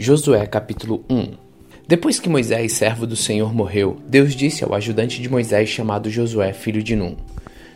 Josué capítulo 1 Depois que Moisés, servo do Senhor, morreu, Deus disse ao ajudante de Moisés chamado Josué, filho de Num: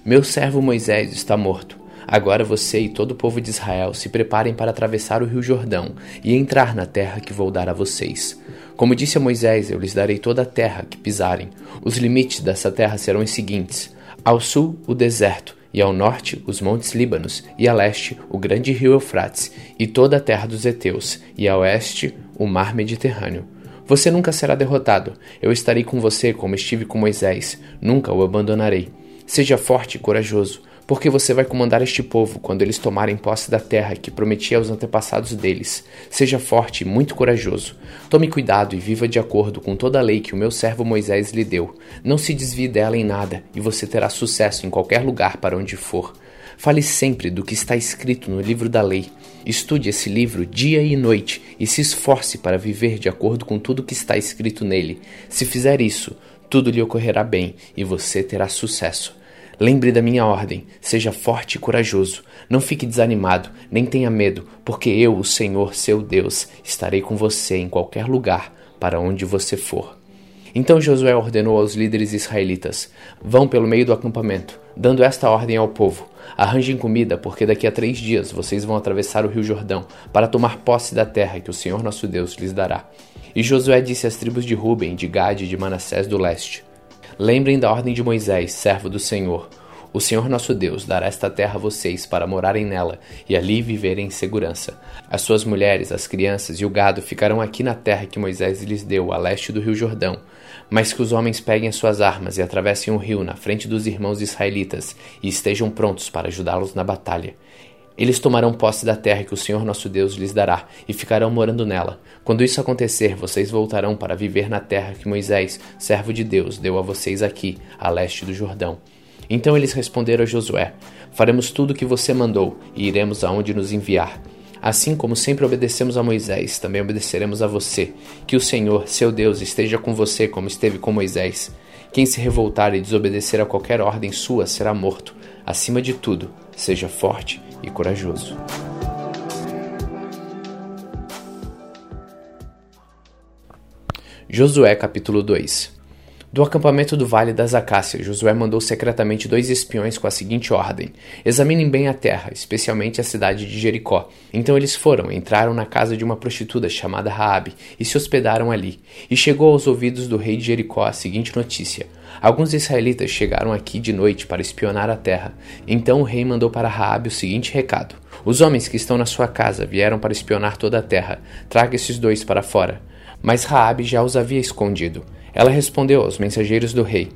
Meu servo Moisés está morto. Agora você e todo o povo de Israel se preparem para atravessar o rio Jordão e entrar na terra que vou dar a vocês. Como disse a Moisés, eu lhes darei toda a terra que pisarem. Os limites dessa terra serão os seguintes: ao sul, o deserto, e ao norte os montes Líbanos, e a leste o grande rio Eufrates, e toda a terra dos heteus, e a oeste o mar Mediterrâneo. Você nunca será derrotado. Eu estarei com você como estive com Moisés. Nunca o abandonarei. Seja forte e corajoso porque você vai comandar este povo quando eles tomarem posse da terra que prometi aos antepassados deles. Seja forte e muito corajoso. Tome cuidado e viva de acordo com toda a lei que o meu servo Moisés lhe deu. Não se desvie dela em nada, e você terá sucesso em qualquer lugar para onde for. Fale sempre do que está escrito no livro da lei. Estude esse livro dia e noite e se esforce para viver de acordo com tudo que está escrito nele. Se fizer isso, tudo lhe ocorrerá bem e você terá sucesso. Lembre da minha ordem, seja forte e corajoso. Não fique desanimado, nem tenha medo, porque eu, o Senhor, seu Deus, estarei com você em qualquer lugar para onde você for. Então Josué ordenou aos líderes israelitas: Vão pelo meio do acampamento, dando esta ordem ao povo: Arranjem comida, porque daqui a três dias vocês vão atravessar o rio Jordão para tomar posse da terra que o Senhor nosso Deus lhes dará. E Josué disse às tribos de Ruben, de Gade e de Manassés do leste: Lembrem da ordem de Moisés, servo do Senhor. O Senhor nosso Deus dará esta terra a vocês para morarem nela e ali viverem em segurança. As suas mulheres, as crianças e o gado ficarão aqui na terra que Moisés lhes deu, a leste do rio Jordão. Mas que os homens peguem as suas armas e atravessem o rio na frente dos irmãos israelitas e estejam prontos para ajudá-los na batalha. Eles tomarão posse da terra que o Senhor nosso Deus lhes dará e ficarão morando nela. Quando isso acontecer, vocês voltarão para viver na terra que Moisés, servo de Deus, deu a vocês aqui, a leste do Jordão. Então eles responderam a Josué: Faremos tudo o que você mandou e iremos aonde nos enviar. Assim como sempre obedecemos a Moisés, também obedeceremos a você. Que o Senhor, seu Deus, esteja com você como esteve com Moisés. Quem se revoltar e desobedecer a qualquer ordem sua será morto. Acima de tudo, seja forte e corajoso. Josué capítulo 2 do acampamento do Vale das Acácias, Josué mandou secretamente dois espiões com a seguinte ordem: Examinem bem a terra, especialmente a cidade de Jericó. Então eles foram, entraram na casa de uma prostituta chamada Raabe e se hospedaram ali. E chegou aos ouvidos do rei de Jericó a seguinte notícia: Alguns israelitas chegaram aqui de noite para espionar a terra. Então o rei mandou para Raabe o seguinte recado: Os homens que estão na sua casa vieram para espionar toda a terra. Traga esses dois para fora. Mas Raabe já os havia escondido. Ela respondeu aos mensageiros do rei: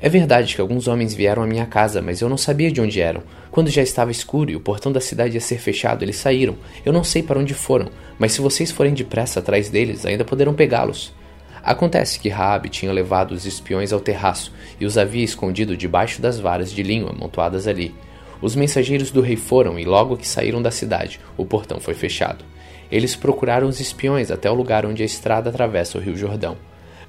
É verdade que alguns homens vieram à minha casa, mas eu não sabia de onde eram. Quando já estava escuro e o portão da cidade ia ser fechado, eles saíram. Eu não sei para onde foram, mas se vocês forem depressa atrás deles, ainda poderão pegá-los. Acontece que Raabe tinha levado os espiões ao terraço e os havia escondido debaixo das varas de linho amontoadas ali. Os mensageiros do rei foram e logo que saíram da cidade, o portão foi fechado. Eles procuraram os espiões até o lugar onde a estrada atravessa o rio Jordão.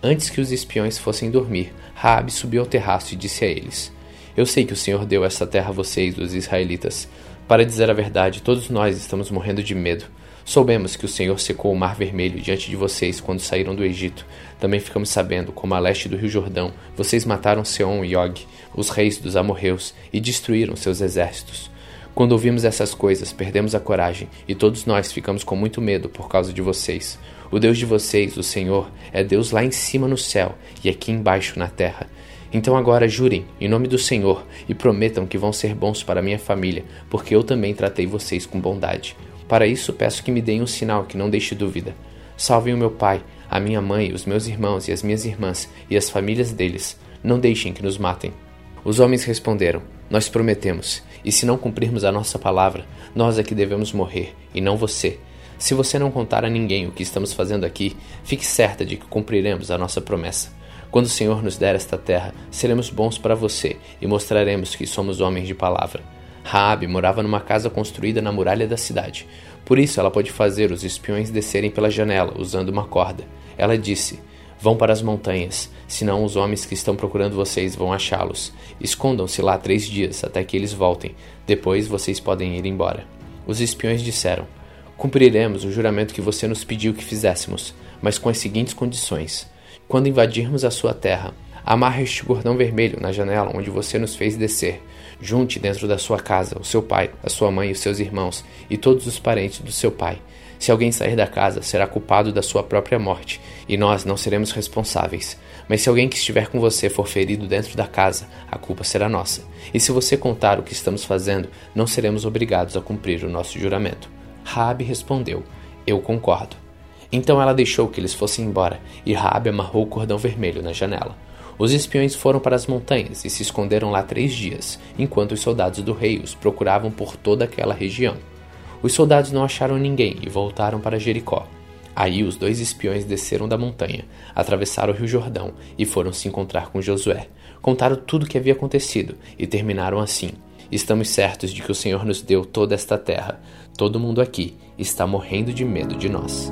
Antes que os espiões fossem dormir, Raabe subiu ao terraço e disse a eles: Eu sei que o Senhor deu esta terra a vocês, os israelitas. Para dizer a verdade, todos nós estamos morrendo de medo. Soubemos que o Senhor secou o mar vermelho diante de vocês quando saíram do Egito. Também ficamos sabendo como a leste do rio Jordão vocês mataram Seom e Og, os reis dos amorreus, e destruíram seus exércitos. Quando ouvimos essas coisas, perdemos a coragem e todos nós ficamos com muito medo por causa de vocês. O Deus de vocês, o Senhor, é Deus lá em cima no céu e aqui embaixo na terra. Então agora jurem em nome do Senhor e prometam que vão ser bons para minha família, porque eu também tratei vocês com bondade. Para isso peço que me deem um sinal que não deixe dúvida. Salvem o meu pai, a minha mãe, os meus irmãos e as minhas irmãs e as famílias deles. Não deixem que nos matem. Os homens responderam: Nós prometemos, e se não cumprirmos a nossa palavra, nós é que devemos morrer, e não você. Se você não contar a ninguém o que estamos fazendo aqui, fique certa de que cumpriremos a nossa promessa. Quando o Senhor nos der esta terra, seremos bons para você e mostraremos que somos homens de palavra. Raabe morava numa casa construída na muralha da cidade. Por isso ela pôde fazer os espiões descerem pela janela usando uma corda. Ela disse: Vão para as montanhas, senão os homens que estão procurando vocês vão achá-los. Escondam-se lá três dias até que eles voltem. Depois vocês podem ir embora. Os espiões disseram: Cumpriremos o juramento que você nos pediu que fizéssemos, mas com as seguintes condições: quando invadirmos a sua terra, amarre este cordão vermelho na janela onde você nos fez descer. Junte dentro da sua casa o seu pai, a sua mãe e os seus irmãos e todos os parentes do seu pai. Se alguém sair da casa, será culpado da sua própria morte, e nós não seremos responsáveis. Mas se alguém que estiver com você for ferido dentro da casa, a culpa será nossa. E se você contar o que estamos fazendo, não seremos obrigados a cumprir o nosso juramento. Raabe respondeu: Eu concordo. Então ela deixou que eles fossem embora, e Raabe amarrou o cordão vermelho na janela. Os espiões foram para as montanhas e se esconderam lá três dias, enquanto os soldados do rei os procuravam por toda aquela região. Os soldados não acharam ninguém e voltaram para Jericó. Aí os dois espiões desceram da montanha, atravessaram o rio Jordão e foram se encontrar com Josué. Contaram tudo o que havia acontecido e terminaram assim: Estamos certos de que o Senhor nos deu toda esta terra. Todo mundo aqui está morrendo de medo de nós.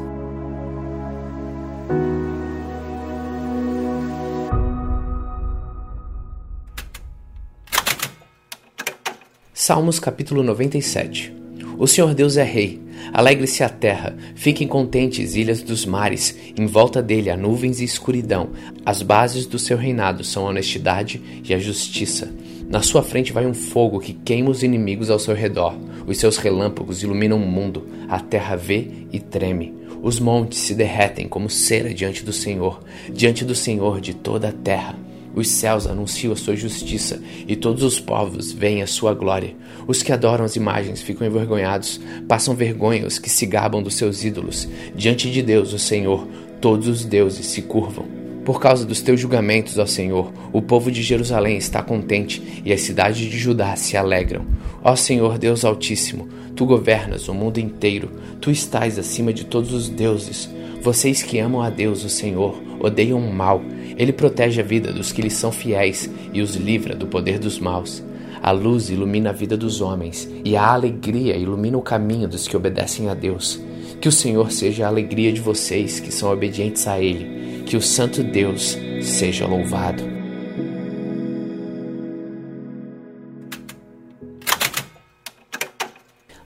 Salmos capítulo 97 O Senhor Deus é Rei Alegre-se a terra, fiquem contentes, ilhas dos mares, em volta dele há nuvens e escuridão. As bases do seu reinado são a honestidade e a justiça. Na sua frente vai um fogo que queima os inimigos ao seu redor. Os seus relâmpagos iluminam o mundo. A terra vê e treme. Os montes se derretem como cera diante do Senhor, diante do Senhor de toda a terra. Os céus anunciam a sua justiça e todos os povos veem a sua glória. Os que adoram as imagens ficam envergonhados, passam vergonha os que se gabam dos seus ídolos. Diante de Deus, o Senhor, todos os deuses se curvam. Por causa dos teus julgamentos, ó Senhor, o povo de Jerusalém está contente e as cidades de Judá se alegram. Ó Senhor Deus Altíssimo, tu governas o mundo inteiro, tu estás acima de todos os deuses. Vocês que amam a Deus, o Senhor, odeiam o mal. Ele protege a vida dos que lhe são fiéis e os livra do poder dos maus. A luz ilumina a vida dos homens e a alegria ilumina o caminho dos que obedecem a Deus. Que o Senhor seja a alegria de vocês que são obedientes a Ele. Que o Santo Deus seja louvado.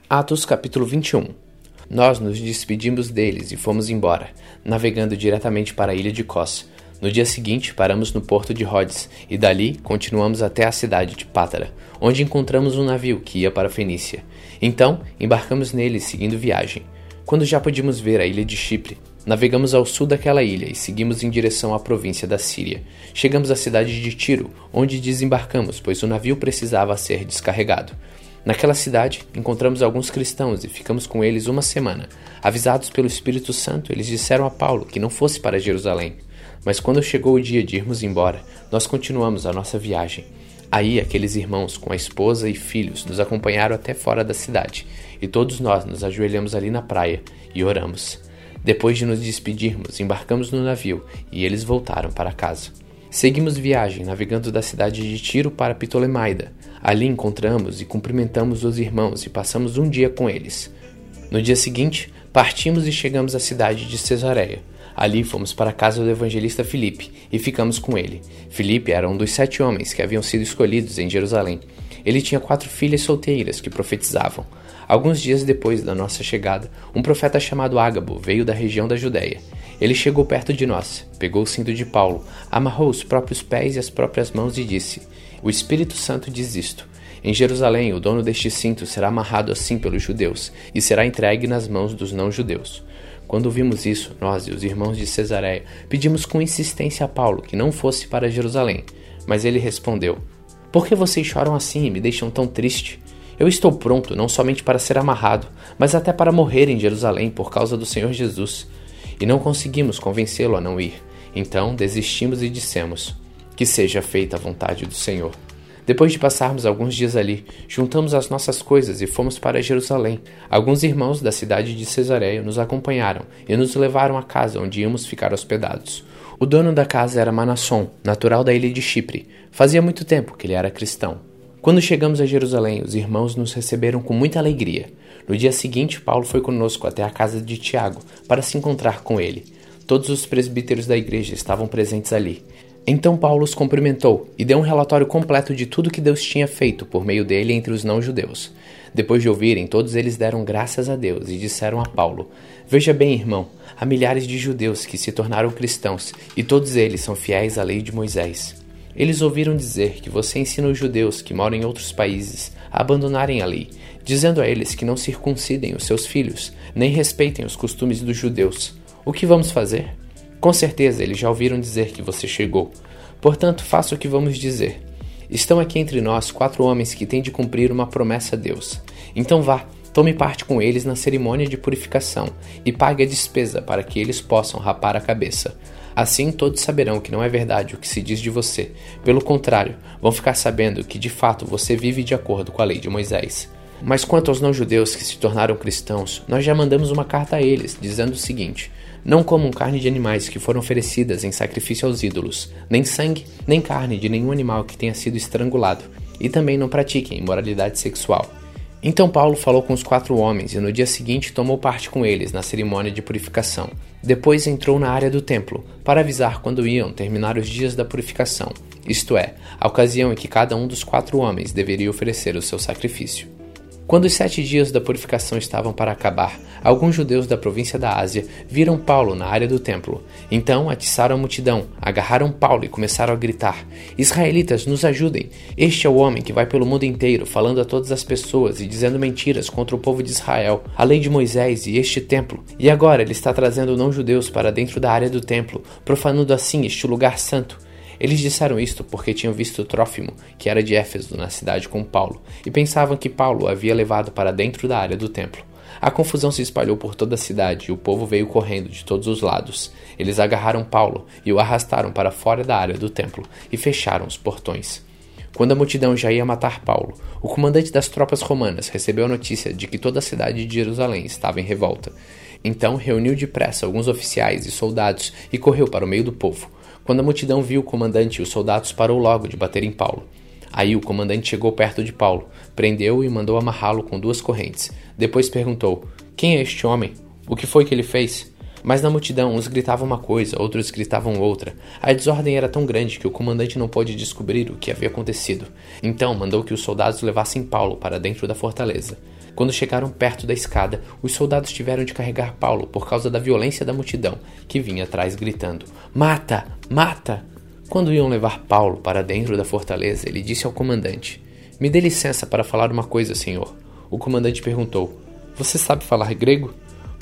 Atos capítulo 21 nós nos despedimos deles e fomos embora, navegando diretamente para a ilha de Kos. No dia seguinte, paramos no porto de Rhodes e dali continuamos até a cidade de Pátara, onde encontramos um navio que ia para a Fenícia. Então, embarcamos nele seguindo viagem. Quando já podíamos ver a ilha de Chipre, navegamos ao sul daquela ilha e seguimos em direção à província da Síria. Chegamos à cidade de Tiro, onde desembarcamos, pois o navio precisava ser descarregado. Naquela cidade, encontramos alguns cristãos e ficamos com eles uma semana. Avisados pelo Espírito Santo, eles disseram a Paulo que não fosse para Jerusalém. Mas quando chegou o dia de irmos embora, nós continuamos a nossa viagem. Aí aqueles irmãos, com a esposa e filhos, nos acompanharam até fora da cidade, e todos nós nos ajoelhamos ali na praia e oramos. Depois de nos despedirmos, embarcamos no navio e eles voltaram para casa. Seguimos viagem, navegando da cidade de Tiro para Ptolemaida. Ali encontramos e cumprimentamos os irmãos e passamos um dia com eles. No dia seguinte, partimos e chegamos à cidade de Cesareia. Ali fomos para a casa do evangelista Filipe e ficamos com ele. Filipe era um dos sete homens que haviam sido escolhidos em Jerusalém. Ele tinha quatro filhas solteiras que profetizavam. Alguns dias depois da nossa chegada, um profeta chamado Ágabo veio da região da Judéia. Ele chegou perto de nós, pegou o cinto de Paulo, amarrou os próprios pés e as próprias mãos e disse: O Espírito Santo diz isto. Em Jerusalém, o dono deste cinto será amarrado assim pelos judeus e será entregue nas mãos dos não-judeus. Quando vimos isso, nós e os irmãos de Cesareia pedimos com insistência a Paulo que não fosse para Jerusalém. Mas ele respondeu: Por que vocês choram assim e me deixam tão triste? Eu estou pronto não somente para ser amarrado, mas até para morrer em Jerusalém por causa do Senhor Jesus e não conseguimos convencê-lo a não ir. Então desistimos e dissemos: Que seja feita a vontade do Senhor. Depois de passarmos alguns dias ali, juntamos as nossas coisas e fomos para Jerusalém. Alguns irmãos da cidade de Cesareia nos acompanharam e nos levaram à casa onde íamos ficar hospedados. O dono da casa era Manasson, natural da ilha de Chipre. Fazia muito tempo que ele era cristão. Quando chegamos a Jerusalém, os irmãos nos receberam com muita alegria. No dia seguinte, Paulo foi conosco até a casa de Tiago para se encontrar com ele. Todos os presbíteros da igreja estavam presentes ali. Então Paulo os cumprimentou e deu um relatório completo de tudo que Deus tinha feito por meio dele entre os não-judeus. Depois de ouvirem, todos eles deram graças a Deus e disseram a Paulo: Veja bem, irmão, há milhares de judeus que se tornaram cristãos e todos eles são fiéis à lei de Moisés. Eles ouviram dizer que você ensina os judeus que moram em outros países a abandonarem a lei, dizendo a eles que não circuncidem os seus filhos, nem respeitem os costumes dos judeus. O que vamos fazer? Com certeza eles já ouviram dizer que você chegou. Portanto, faça o que vamos dizer. Estão aqui entre nós quatro homens que têm de cumprir uma promessa a Deus. Então vá, tome parte com eles na cerimônia de purificação e pague a despesa para que eles possam rapar a cabeça. Assim todos saberão que não é verdade o que se diz de você. Pelo contrário, vão ficar sabendo que de fato você vive de acordo com a lei de Moisés. Mas quanto aos não-judeus que se tornaram cristãos, nós já mandamos uma carta a eles, dizendo o seguinte: Não comam carne de animais que foram oferecidas em sacrifício aos ídolos, nem sangue, nem carne de nenhum animal que tenha sido estrangulado, e também não pratiquem imoralidade sexual. Então Paulo falou com os quatro homens e no dia seguinte tomou parte com eles na cerimônia de purificação. Depois entrou na área do templo para avisar quando iam terminar os dias da purificação, isto é, a ocasião em que cada um dos quatro homens deveria oferecer o seu sacrifício. Quando os sete dias da purificação estavam para acabar, alguns judeus da província da Ásia viram Paulo na área do templo. Então atiçaram a multidão, agarraram Paulo e começaram a gritar: Israelitas, nos ajudem! Este é o homem que vai pelo mundo inteiro, falando a todas as pessoas e dizendo mentiras contra o povo de Israel, a lei de Moisés e este templo. E agora ele está trazendo não-judeus para dentro da área do templo, profanando assim este lugar santo. Eles disseram isto porque tinham visto Trófimo, que era de Éfeso, na cidade com Paulo, e pensavam que Paulo o havia levado para dentro da área do templo. A confusão se espalhou por toda a cidade e o povo veio correndo de todos os lados. Eles agarraram Paulo e o arrastaram para fora da área do templo e fecharam os portões. Quando a multidão já ia matar Paulo, o comandante das tropas romanas recebeu a notícia de que toda a cidade de Jerusalém estava em revolta. Então reuniu depressa alguns oficiais e soldados e correu para o meio do povo. Quando a multidão viu o comandante, os soldados parou logo de bater em Paulo. Aí o comandante chegou perto de Paulo, prendeu-o e mandou amarrá-lo com duas correntes. Depois perguntou: Quem é este homem? O que foi que ele fez? Mas na multidão, uns gritavam uma coisa, outros gritavam outra. A desordem era tão grande que o comandante não pôde descobrir o que havia acontecido. Então mandou que os soldados levassem Paulo para dentro da fortaleza. Quando chegaram perto da escada, os soldados tiveram de carregar Paulo por causa da violência da multidão, que vinha atrás gritando: Mata! Mata! Quando iam levar Paulo para dentro da fortaleza, ele disse ao comandante: Me dê licença para falar uma coisa, senhor. O comandante perguntou: Você sabe falar grego?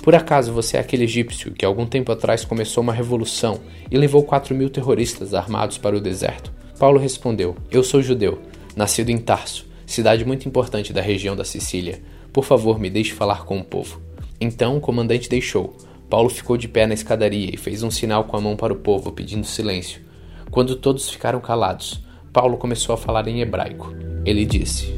Por acaso você é aquele egípcio que algum tempo atrás começou uma revolução e levou quatro mil terroristas armados para o deserto? Paulo respondeu: Eu sou judeu, nascido em Tarso, cidade muito importante da região da Sicília. Por favor, me deixe falar com o povo. Então o comandante deixou. Paulo ficou de pé na escadaria e fez um sinal com a mão para o povo, pedindo silêncio. Quando todos ficaram calados, Paulo começou a falar em hebraico. Ele disse: